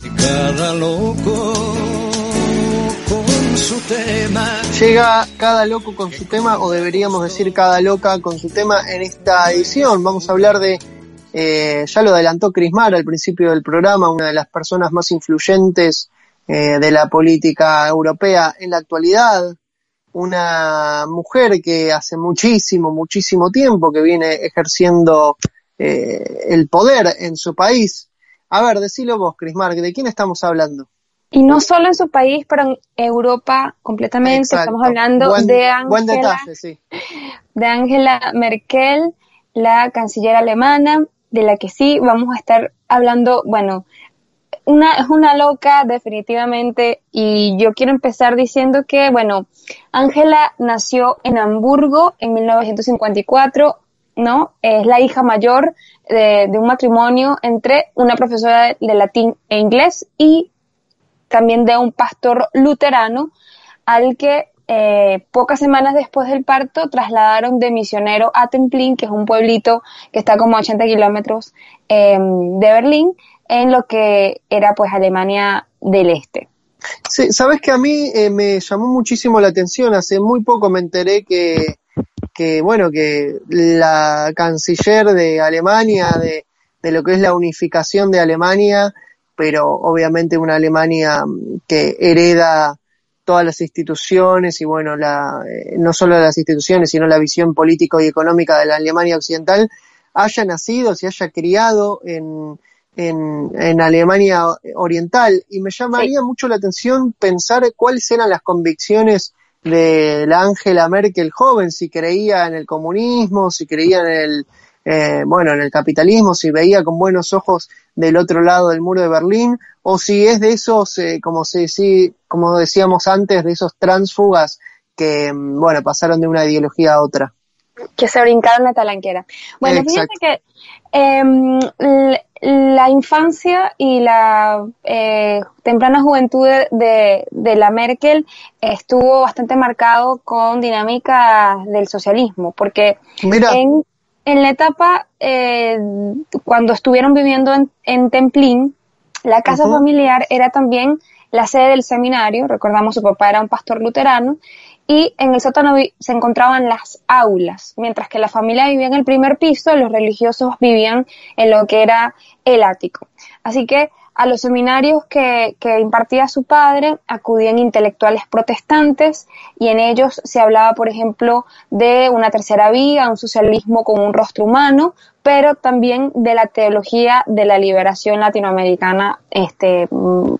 Cada loco con su tema. Llega cada loco con su tema, o deberíamos decir cada loca con su tema en esta edición. Vamos a hablar de, eh, ya lo adelantó Crismar al principio del programa, una de las personas más influyentes eh, de la política europea en la actualidad, una mujer que hace muchísimo, muchísimo tiempo que viene ejerciendo eh, el poder en su país. A ver, decilo vos, Crismar, ¿de quién estamos hablando? Y no solo en su país, pero en Europa completamente. Exacto. Estamos hablando Buen- de Buen Angela, detalle, sí. de Angela Merkel, la canciller alemana, de la que sí vamos a estar hablando, bueno, una, es una loca definitivamente y yo quiero empezar diciendo que, bueno, Angela nació en Hamburgo en 1954, ¿no? Es la hija mayor de, un matrimonio entre una profesora de latín e inglés y también de un pastor luterano al que eh, pocas semanas después del parto trasladaron de misionero a Templin, que es un pueblito que está como a 80 kilómetros eh, de Berlín, en lo que era pues Alemania del Este. Sí, sabes que a mí eh, me llamó muchísimo la atención. Hace muy poco me enteré que, que bueno, que la canciller de Alemania, de, de lo que es la unificación de Alemania, pero obviamente una Alemania mm, que hereda todas las instituciones y bueno, la, eh, no solo las instituciones, sino la visión política y económica de la Alemania occidental, haya nacido, se haya criado en, en, en Alemania Oriental. Y me llamaría mucho la atención pensar cuáles eran las convicciones de la Angela Merkel joven, si creía en el comunismo, si creía en el, eh, bueno, en el capitalismo, si veía con buenos ojos del otro lado del muro de Berlín, o si es de esos, eh, como se sí, como decíamos antes, de esos transfugas que, mm, bueno, pasaron de una ideología a otra. Que se brincaron la talanquera. Bueno, Exacto. fíjate que l- la infancia y la eh, temprana juventud de, de- la Merkel estuvo bastante marcado con dinámicas del socialismo, porque Mira, en, en la etapa eh, cuando estuvieron viviendo en, en Templín, la casa familiar era también la sede del seminario, recordamos su papá era un pastor luterano, y en el sótano se encontraban las aulas, mientras que la familia vivía en el primer piso, los religiosos vivían en lo que era el ático. Así que a los seminarios que, que impartía su padre acudían intelectuales protestantes y en ellos se hablaba, por ejemplo, de una tercera vía, un socialismo con un rostro humano, pero también de la teología de la liberación latinoamericana, este, mm,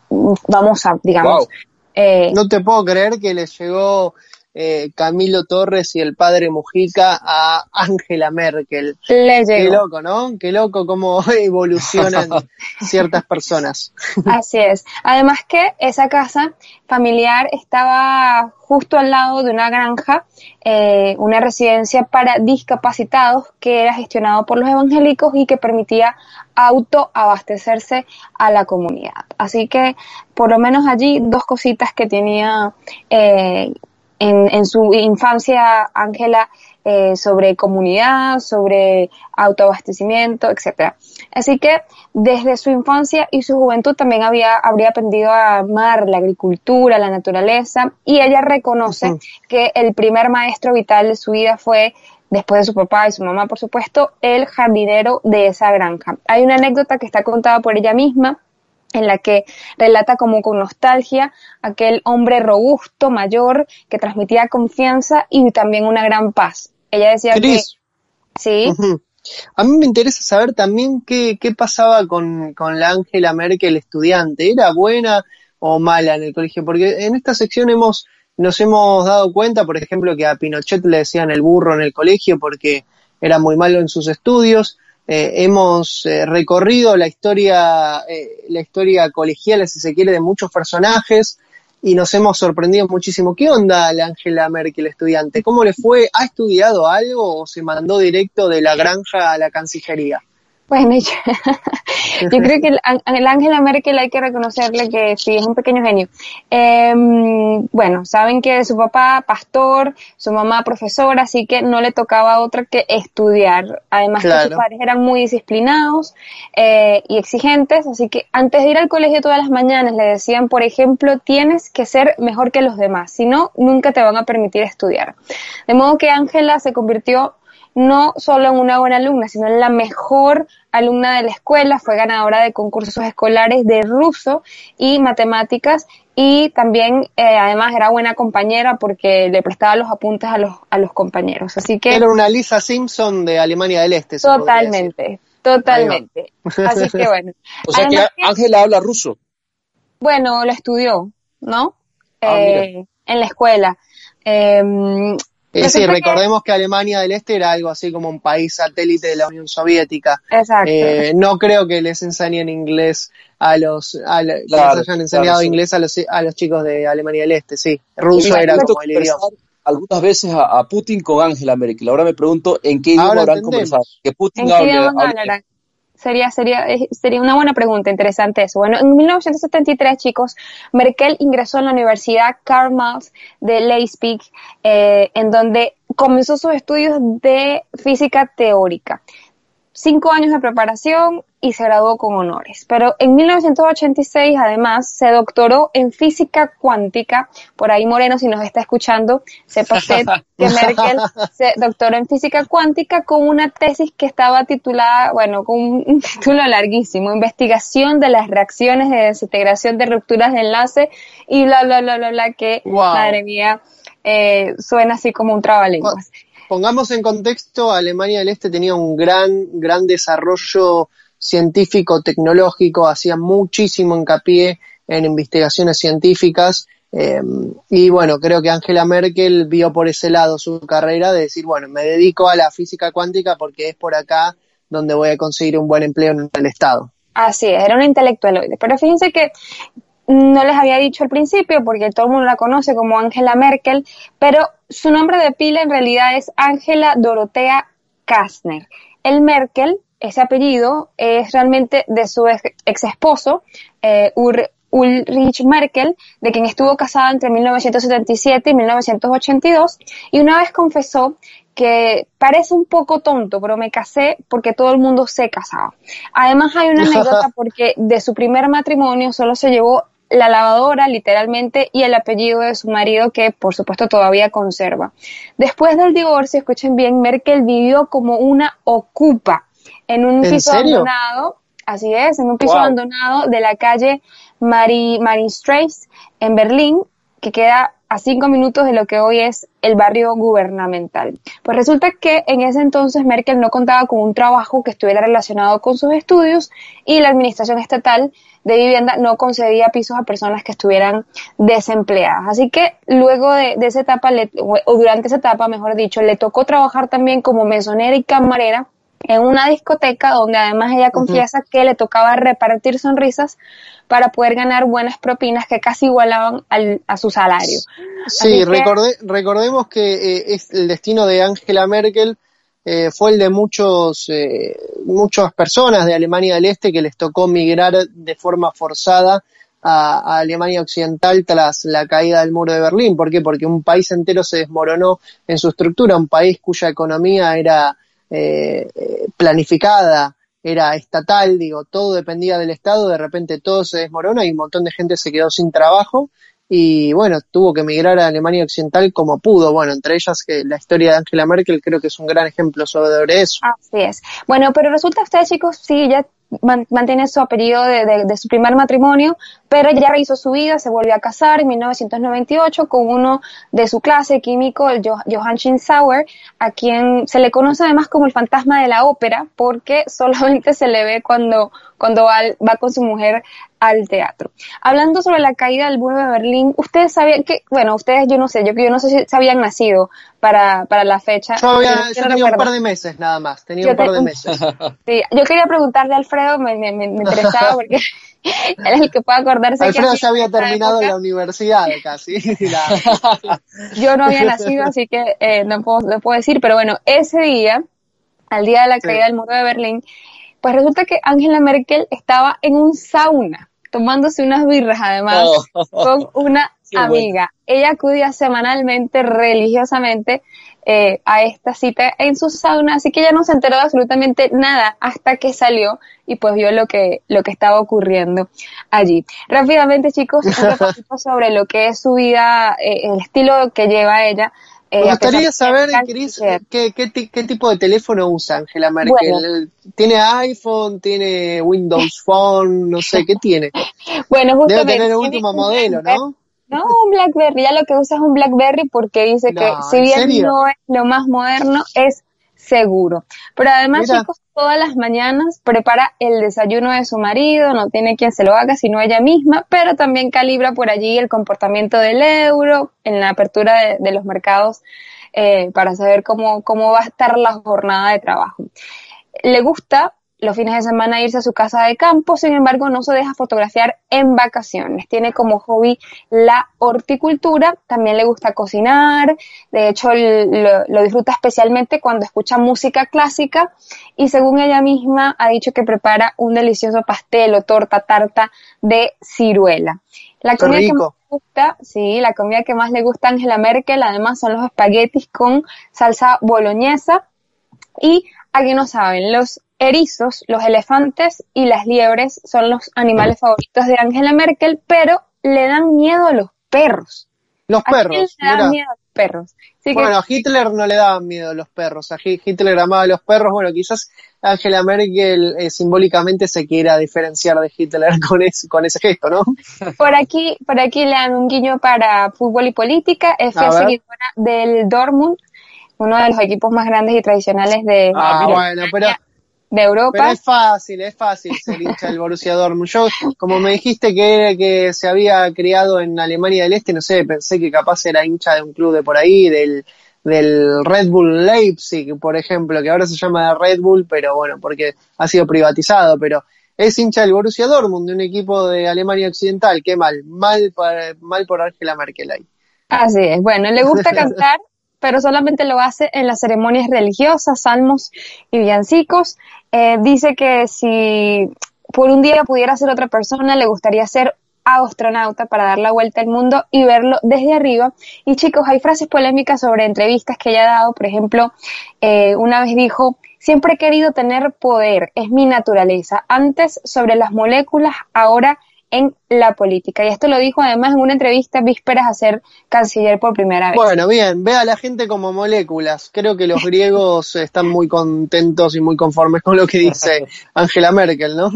vamos a, digamos, Wow. eh, no te puedo creer que le llegó eh, Camilo Torres y el padre Mujica a Angela Merkel. le Qué loco, ¿no? Qué loco cómo evolucionan ciertas personas. Así es. Además que esa casa familiar estaba justo al lado de una granja, eh, una residencia para discapacitados que era gestionado por los evangélicos y que permitía autoabastecerse a la comunidad. Así que por lo menos allí dos cositas que tenía eh, en, en su infancia Ángela eh, sobre comunidad, sobre autoabastecimiento, etcétera. Así que desde su infancia y su juventud también había, habría aprendido a amar la agricultura, la naturaleza, y ella reconoce Ujú. que el primer maestro vital de su vida fue, después de su papá y su mamá, por supuesto, el jardinero de esa granja. Hay una anécdota que está contada por ella misma, en la que relata como con nostalgia aquel hombre robusto, mayor, que transmitía confianza y también una gran paz. Ella decía Cris, que, sí, a mí me interesa saber también qué, qué pasaba con, con la Angela Merkel estudiante. ¿Era buena o mala en el colegio? Porque en esta sección hemos nos hemos dado cuenta, por ejemplo, que a Pinochet le decían el burro en el colegio porque era muy malo en sus estudios. Eh, hemos eh, recorrido la historia, eh, la historia colegial, si se quiere, de muchos personajes y nos hemos sorprendido muchísimo. ¿Qué onda la Angela Merkel estudiante? ¿Cómo le fue? ¿Ha estudiado algo o se mandó directo de la granja a la Cancillería? Bueno, yo, yo creo que el, el Angela Merkel hay que reconocerle que sí, es un pequeño genio. Eh, bueno, saben que su papá pastor, su mamá profesora, así que no le tocaba otra que estudiar. Además que sus padres eran muy disciplinados eh, y exigentes, así que antes de ir al colegio todas las mañanas le decían, por ejemplo, tienes que ser mejor que los demás, si no, nunca te van a permitir estudiar. De modo que Ángela se convirtió no solo en una buena alumna, sino en la mejor alumna de la escuela, fue ganadora de concursos escolares de ruso y matemáticas y también eh, además era buena compañera porque le prestaba los apuntes a los, a los compañeros. Así que Era una Lisa Simpson de Alemania del Este. totalmente, totalmente. Así que bueno. O sea Además que- Ángela habla ruso. bueno, lo estudió, ¿no? Ah, Eh, en la escuela. Eh, Eh, sí, resulta que- recordemos que Alemania del Este era algo así como un país satélite de la Unión Soviética. Exacto. Eh, no creo que les enseñen inglés a los, a la- que les hayan enseñado claro, sí. inglés a los, a los chicos de Alemania del Este, sí. Ruso era como el idioma. algunas veces a, a Putin con Angela Merkel. Ahora me pregunto en qué idioma habrán entendemos. conversado. Que Putin ¿En qué hable, idioma hable- hablarán? Sería, sería, eh, sería una buena pregunta, interesante eso. Bueno, en 1973, chicos, Merkel ingresó en la Universidad Karl de Leipzig, eh, en donde comenzó sus estudios de física teórica. Cinco años de preparación y se graduó con honores. Pero en 1986, además, se doctoró en física cuántica. Por ahí, Moreno, si nos está escuchando, sepa usted que Merkel se doctoró en física cuántica con una tesis que estaba titulada, bueno, con un, título larguísimo, Investigación de las reacciones de desintegración de rupturas de enlace y bla, bla, bla, bla, bla, que, Wow. madre mía, eh, suena así como un trabalenguas. Pongamos en contexto, Alemania del Este tenía un gran, gran desarrollo científico, tecnológico, hacía muchísimo hincapié en investigaciones científicas. eh, y bueno, creo que Angela Merkel vio por ese lado su carrera de decir, bueno, me dedico a la física cuántica porque es por acá donde voy a conseguir un buen empleo en el Estado. Así es, era una intelectualoide. Pero fíjense que no les había dicho al principio, porque todo el mundo la conoce como Angela Merkel, pero su nombre de pila en realidad es Angela Dorothea Kastner. El Merkel, ese apellido, es realmente de su ex esposo, eh, Ur- Ulrich Merkel, de quien estuvo casada entre 1977 y 1982, y una vez confesó que parece un poco tonto, pero me casé porque todo el mundo se casaba. Además hay una anécdota porque de su primer matrimonio solo se llevó la lavadora, literalmente, y el apellido de su marido, que por supuesto todavía conserva. Después del divorcio, escuchen bien, Merkel vivió como una ocupa en un ¿En piso serio? abandonado, así es, en un piso Wow. abandonado de la calle Marie, Marienstraße en Berlín, que queda a cinco minutos de lo que hoy es el barrio gubernamental. Pues resulta que en ese entonces Merkel no contaba con un trabajo que estuviera relacionado con sus estudios y la administración estatal de vivienda no concedía pisos a personas que estuvieran desempleadas. Así que luego de, de esa etapa, le- o durante esa etapa, mejor dicho, le tocó trabajar también como mesonera y camarera en una discoteca donde además ella confiesa que le tocaba repartir sonrisas para poder ganar buenas propinas que casi igualaban al- a su salario. Sí, que- recorde- recordemos que eh, es el destino de Angela Merkel eh, fue el de muchos eh, muchas personas de Alemania del Este que les tocó migrar de forma forzada a, a Alemania Occidental tras la caída del muro de Berlín. ¿Por qué? Porque un país entero se desmoronó en su estructura, un país cuya economía era eh, planificada, era estatal, digo, todo dependía del Estado, de repente todo se desmorona y un montón de gente se quedó sin trabajo y bueno, tuvo que emigrar a Alemania Occidental como pudo. Bueno, entre ellas que la historia de Angela Merkel creo que es un gran ejemplo sobre eso. Así es. Bueno, pero resulta usted, chicos, sí, ya man- mantiene su apellido de- de su primer matrimonio, pero ya rehizo su vida, se volvió a casar en 1998 con uno de su clase, químico, el Jo- Johann Sauer, a quien se le conoce además como el fantasma de la ópera, porque solamente se le ve cuando, cuando va, va con su mujer al teatro. Hablando sobre la caída del muro de Berlín, ustedes sabían que, bueno, ustedes yo no sé, yo, yo no sé si se habían nacido para, para la fecha. Yo, había, yo tenía un par de meses nada más, tenía Yo un par de meses. Sí, yo quería preguntarle a Alfredo, me, me, me interesaba porque él es el que puede acordarse Alfredo que ya había terminado la universidad casi. La- yo no había nacido, así que eh, no, puedo, no puedo decir, pero bueno, ese día, al día de la Sí. caída del muro de Berlín, pues resulta que Angela Merkel estaba en un sauna, tomándose unas birras además, Oh. con una bueno. amiga. Ella acudía semanalmente, religiosamente, eh, a esta cita en su sauna, así que ella no se enteró de absolutamente nada hasta que salió y pues vio lo que, lo que estaba ocurriendo allí. Rápidamente, chicos, un sobre lo que es su vida, eh, el estilo que lleva ella. eh, Me gustaría saber. Cris, qué, qué, ti- qué tipo de teléfono usa Angela Merkel. Bueno. ¿Tiene iPhone? ¿Tiene Windows Phone? No sé, ¿qué tiene? Bueno, Debe justamente. tener el último modelo. ¿no? No, un BlackBerry, ya lo que usa es un BlackBerry porque dice No, que si ¿en bien no es lo más moderno, es seguro. Pero además, Mira. chicos, todas las mañanas prepara el desayuno de su marido, no tiene quien se lo haga, sino ella misma, pero también calibra por allí el comportamiento del euro en la apertura de, de los mercados eh, para saber cómo, cómo va a estar la jornada de trabajo. Le gusta los fines de semana irse a su casa de campo, sin embargo no se deja fotografiar en vacaciones. Tiene como hobby la horticultura, también le gusta cocinar, de hecho lo, lo disfruta especialmente cuando escucha música clásica y según ella misma ha dicho que prepara un delicioso pastel o torta tarta de ciruela. La Qué comida que más le gusta, sí, la comida que más le gusta a Angela Merkel además son los espaguetis con salsa boloñesa y aquí no saben, los erizos, los elefantes y las liebres son los animales favoritos de Angela Merkel, pero le dan miedo a los perros. Los ¿A quién perros. le dan miedo a los perros? Así que, Bueno, a Hitler no le daban miedo los perros. A Hi- Hitler amaba a los perros. Bueno, quizás Angela Merkel eh, simbólicamente se quiera diferenciar de Hitler con ese, con ese gesto, ¿no? por aquí, por aquí le dan un guiño para fútbol y política. Es A fiel seguidora del Dortmund, uno de los equipos más grandes y tradicionales de, Ah, bueno, pero, de Europa. pero es fácil, es fácil ser hincha del Borussia Dortmund. Yo, como me dijiste que era que se había criado en Alemania del Este, no sé, pensé que capaz era hincha de un club de por ahí, del, del Red Bull Leipzig, por ejemplo, que ahora se llama Red Bull, pero bueno, porque ha sido privatizado, pero es hincha del Borussia Dortmund, de un equipo de Alemania Occidental. Qué mal, mal, para- mal por Angela Merkel ahí. Así es. Bueno, le gusta cantar, pero solamente lo hace en las ceremonias religiosas, salmos y villancicos. Eh, dice que si por un día pudiera ser otra persona, le gustaría ser astronauta para dar la vuelta al mundo y verlo desde arriba. Y chicos, hay frases polémicas sobre entrevistas que ella ha dado. Por ejemplo, eh, una vez dijo, siempre he querido tener poder, es mi naturaleza. Antes sobre las moléculas, ahora en la política. Y esto lo dijo además en una entrevista vísperas a ser canciller por primera vez. Bueno, bien, ve a la gente como moléculas. Creo que los griegos están muy contentos y muy conformes con lo que dice Angela Merkel, ¿no?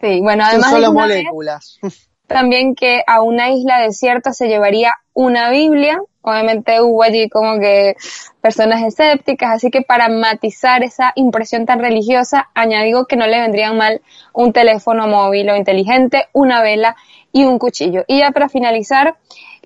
sí, bueno, Son además solo una vez moléculas. también que a una isla desierta se llevaría una Biblia. Obviamente hubo allí como que personas escépticas, así que para matizar esa impresión tan religiosa, añadió que no le vendrían mal un teléfono móvil o inteligente, una vela y un cuchillo. Y ya para finalizar,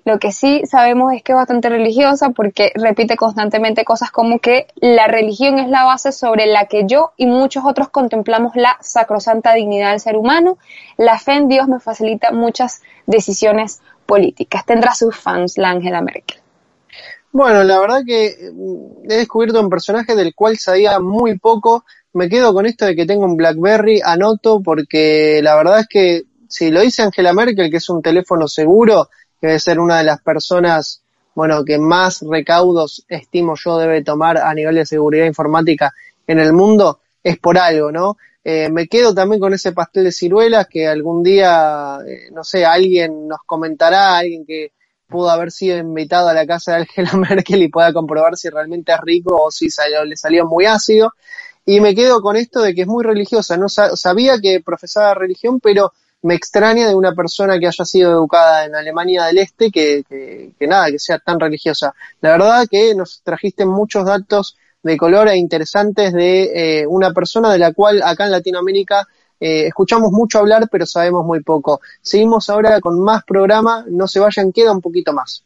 lo que sí sabemos es que es bastante religiosa porque repite constantemente cosas como que la religión es la base sobre la que yo y muchos otros contemplamos la sacrosanta dignidad del ser humano. La fe en Dios me facilita muchas decisiones políticas. Tendrá sus fans la Angela Merkel. Bueno, la verdad que mm, he descubierto un personaje del cual sabía muy poco. Me quedo con esto de que tengo un BlackBerry, anoto, porque la verdad es que si lo dice Angela Merkel, que es un teléfono seguro, que debe ser una de las personas, bueno, que más recaudos estimo yo debe tomar a nivel de seguridad informática en el mundo, es por algo, ¿no? Eh, me quedo también con ese pastel de ciruelas que algún día, eh, no sé, alguien nos comentará, alguien que pudo haber sido invitado a la casa de Angela Merkel y pueda comprobar si realmente es rico o si salió- le salió muy ácido. Y me quedo con esto de que es muy religiosa. No sa- sabía que profesaba religión, pero me extraña de una persona que haya sido educada en Alemania del Este que, que, que nada, que sea tan religiosa. La verdad que nos trajiste muchos datos de color e interesantes de eh, una persona de la cual acá en Latinoamérica eh, escuchamos mucho hablar, pero sabemos muy poco. Seguimos ahora con más programa, no se vayan, queda un poquito más.